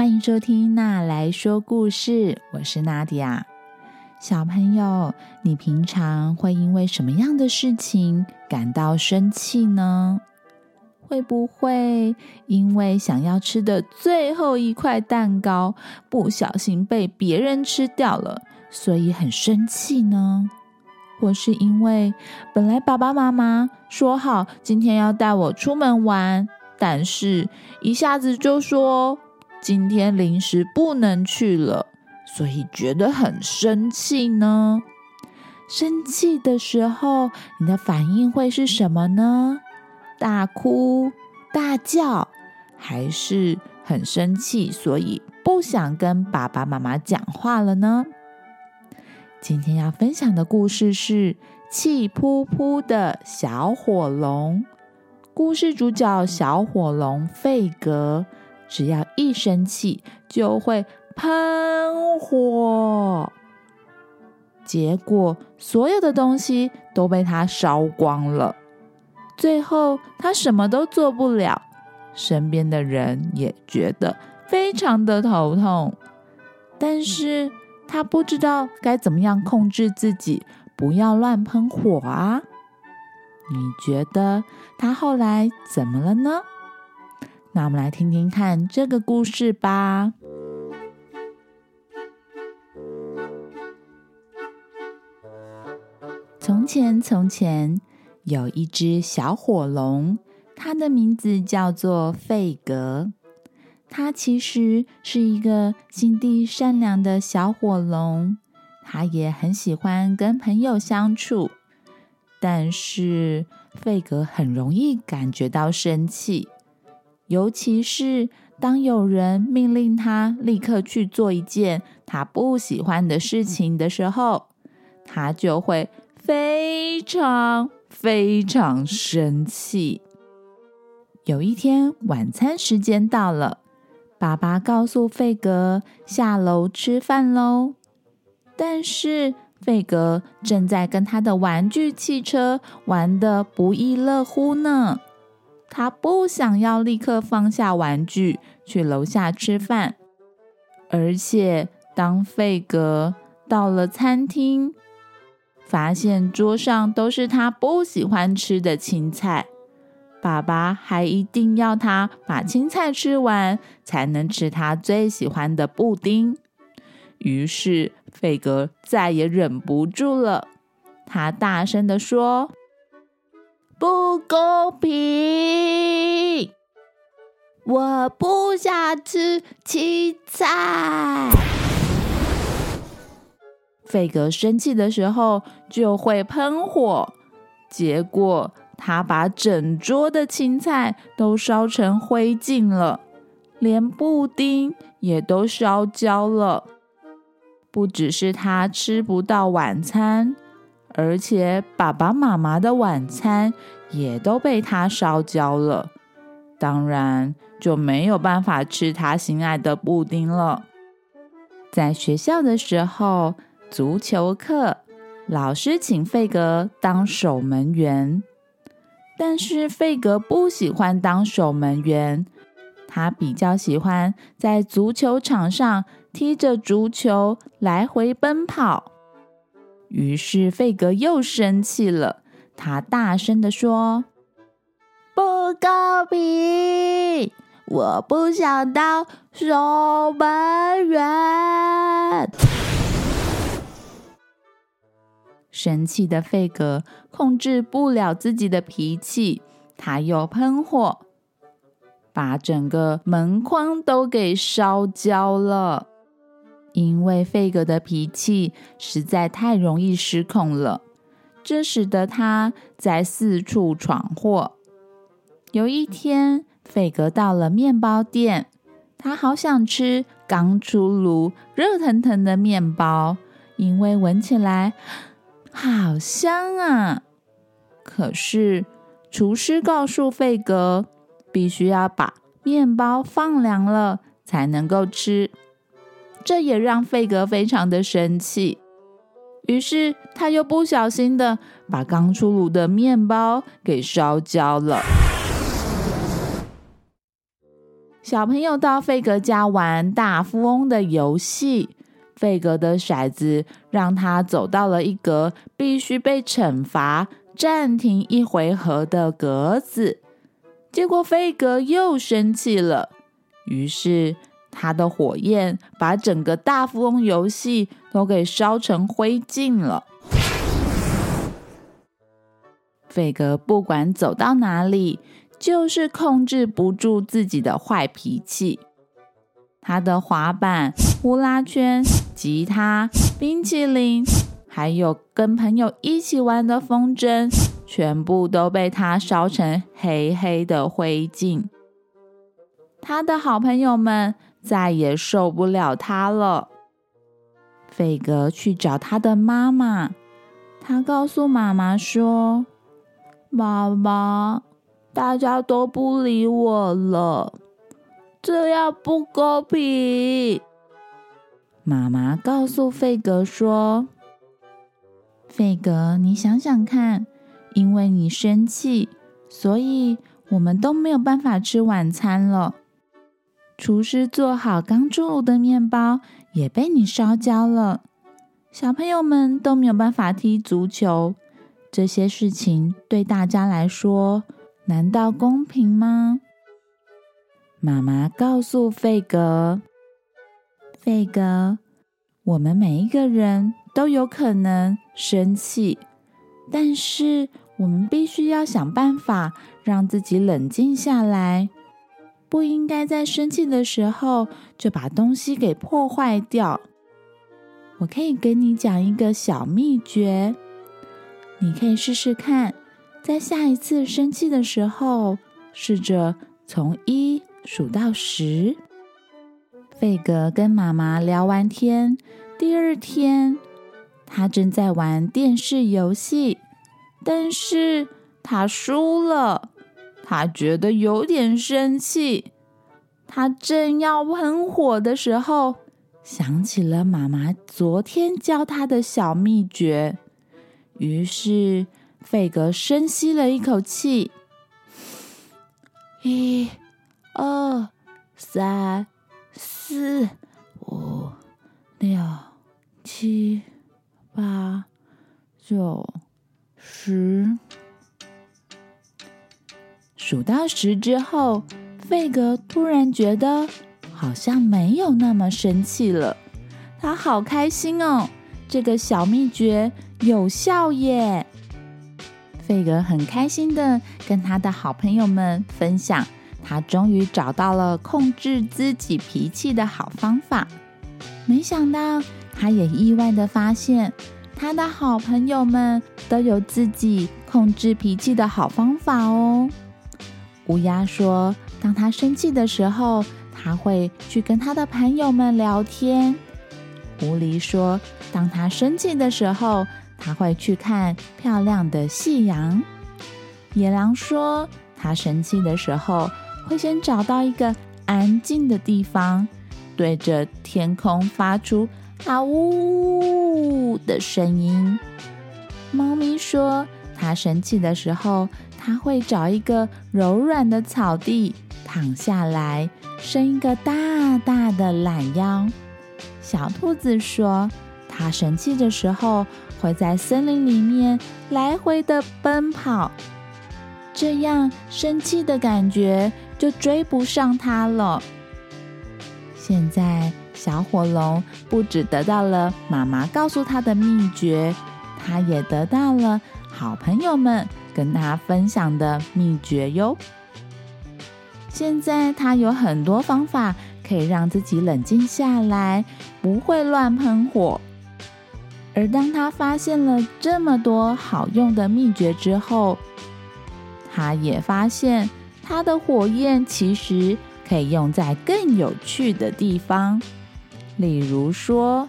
欢迎收听《娜来说故事》，我是娜迪亚。小朋友，你平常会因为什么样的事情感到生气呢？会不会因为想要吃的最后一块蛋糕不小心被别人吃掉了，所以很生气呢？或是因为本来爸爸妈妈说好今天要带我出门玩，但是一下子就说今天临时不能去了，所以觉得很生气呢？生气的时候，你的反应会是什么呢？大哭、大叫，还是很生气，所以不想跟爸爸妈妈讲话了呢？今天要分享的故事是《气扑扑的小火龙》。故事主角小火龙费格，只要一生气就会喷火，结果所有的东西都被他烧光了。最后，他什么都做不了，身边的人也觉得非常的头痛。但是他不知道该怎么样控制自己，不要乱喷火啊！你觉得他后来怎么了呢？那我们来听听看这个故事吧。从前，从前。有一只小火龙，它的名字叫做费格。它其实是一个心地善良的小火龙，它也很喜欢跟朋友相处。但是费格很容易感觉到生气，尤其是当有人命令他立刻去做一件他不喜欢的事情的时候，他就会非常。非常生气。有一天晚餐时间到了，爸爸告诉费格下楼吃饭喽。但是费格正在跟他的玩具汽车玩的不亦乐乎呢。他不想要立刻放下玩具去楼下吃饭，而且当费格到了餐厅。发现桌上都是他不喜欢吃的青菜，爸爸还一定要他把青菜吃完，才能吃他最喜欢的布丁。于是费格再也忍不住了，他大声的说：“不公平！我不想吃青菜。”费格生气的时候就会喷火，结果他把整桌的青菜都烧成灰烬了，连布丁也都烧焦了。不只是他吃不到晚餐，而且爸爸妈妈的晚餐也都被他烧焦了，当然就没有办法吃他心爱的布丁了。在学校的时候。足球课，老师请费格当守门员，但是费格不喜欢当守门员，他比较喜欢在足球场上踢着足球来回奔跑。于是费格又生气了，他大声的说：“不公平！我不想当守门员。”生气的费格控制不了自己的脾气，他又喷火，把整个门框都给烧焦了。因为费格的脾气实在太容易失控了，这使得他在四处闯祸。有一天，费格到了面包店，他好想吃刚出炉、热腾腾的面包，因为闻起来。好香啊！可是厨师告诉费格，必须要把面包放凉了才能够吃，这也让费格非常的生气。于是他又不小心的把刚出炉的面包给烧焦了。小朋友到费格家玩大富翁的游戏，费格的骰子让他走到了一格必须被惩罚、暂停一回合的格子。结果费格又生气了，于是他的火焰把整个大富翁游戏都给烧成灰烬了。费格不管走到哪里，就是控制不住自己的坏脾气。他的滑板、呼啦圈、吉他、冰淇淋，还有跟朋友一起玩的风筝，全部都被他烧成黑黑的灰烬。他的好朋友们再也受不了他了。费格去找他的妈妈，他告诉妈妈说。妈妈，大家都不理我了，这样不公平。妈妈告诉费格说：“费格，你想想看，因为你生气，所以我们都没有办法吃晚餐了。厨师做好刚出炉的面包也被你烧焦了，小朋友们都没有办法踢足球。”这些事情对大家来说，难道公平吗？妈妈告诉费格：“费格，我们每一个人都有可能生气，但是我们必须要想办法让自己冷静下来，不应该在生气的时候就把东西给破坏掉。我可以跟你讲一个小秘诀。”你可以试试看，在下一次生气的时候，试着从一数到十。费格跟妈妈聊完天，第二天他正在玩电视游戏，但是他输了，他觉得有点生气。他正要喷火的时候，想起了妈妈昨天教他的小秘诀。于是，费格深吸了一口气，一、二、三、四、五、六、七、八、九、十。数到十之后，费格突然觉得好像没有那么生气了，他好开心哦！这个小秘诀。有效耶！费格很开心的跟他的好朋友们分享，他终于找到了控制自己脾气的好方法。没想到，他也意外的发现，他的好朋友们都有自己控制脾气的好方法哦。乌鸦说，当他生气的时候，他会去跟他的朋友们聊天。狐狸说，当他生气的时候，他会去看漂亮的夕阳。野狼说，他生气的时候会先找到一个安静的地方，对着天空发出“啊呜”的声音。猫咪说，它生气的时候，它会找一个柔软的草地躺下来，伸一个大大的懒腰。小兔子说，它生气的时候。会在森林里面来回的奔跑，这样生气的感觉就追不上它了。现在，小火龙不只得到了妈妈告诉他的秘诀，他也得到了好朋友们跟他分享的秘诀哟。现在，他有很多方法可以让自己冷静下来，不会乱喷火。而当他发现了这么多好用的秘诀之后，他也发现他的火焰其实可以用在更有趣的地方。例如说，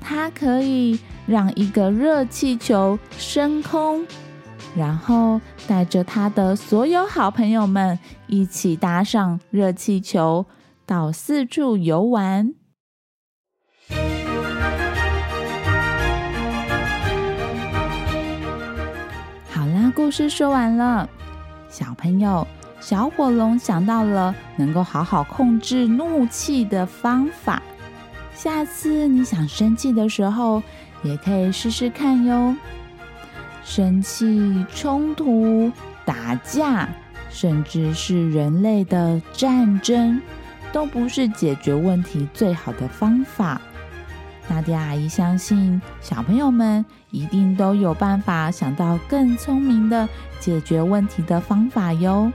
它可以让一个热气球升空，然后带着他的所有好朋友们一起搭上热气球，到四处游玩。好啦故事说完了，小朋友，小火龙想到了能够好好控制怒气的方法。下次你想生气的时候，也可以试试看哟。生气、冲突、打架，甚至是人类的战争，都不是解决问题最好的方法。娜迪阿姨相信，小朋友们一定都有办法想到更聪明的解决问题的方法哟。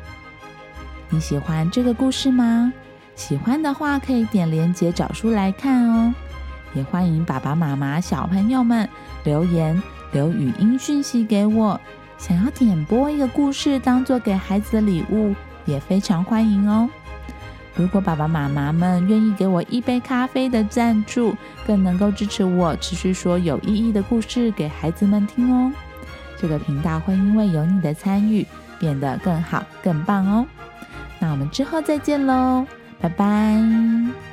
你喜欢这个故事吗？喜欢的话，可以点连接找书来看哦。也欢迎爸爸妈妈、小朋友们留言留语音讯息给我，想要点播一个故事当做给孩子的礼物，也非常欢迎哦。如果爸爸妈妈们愿意给我一杯咖啡的赞助，更能够支持我持续说有意义的故事给孩子们听哦。这个频道会因为有你的参与变得更好、更棒哦。那我们之后再见喽，拜拜。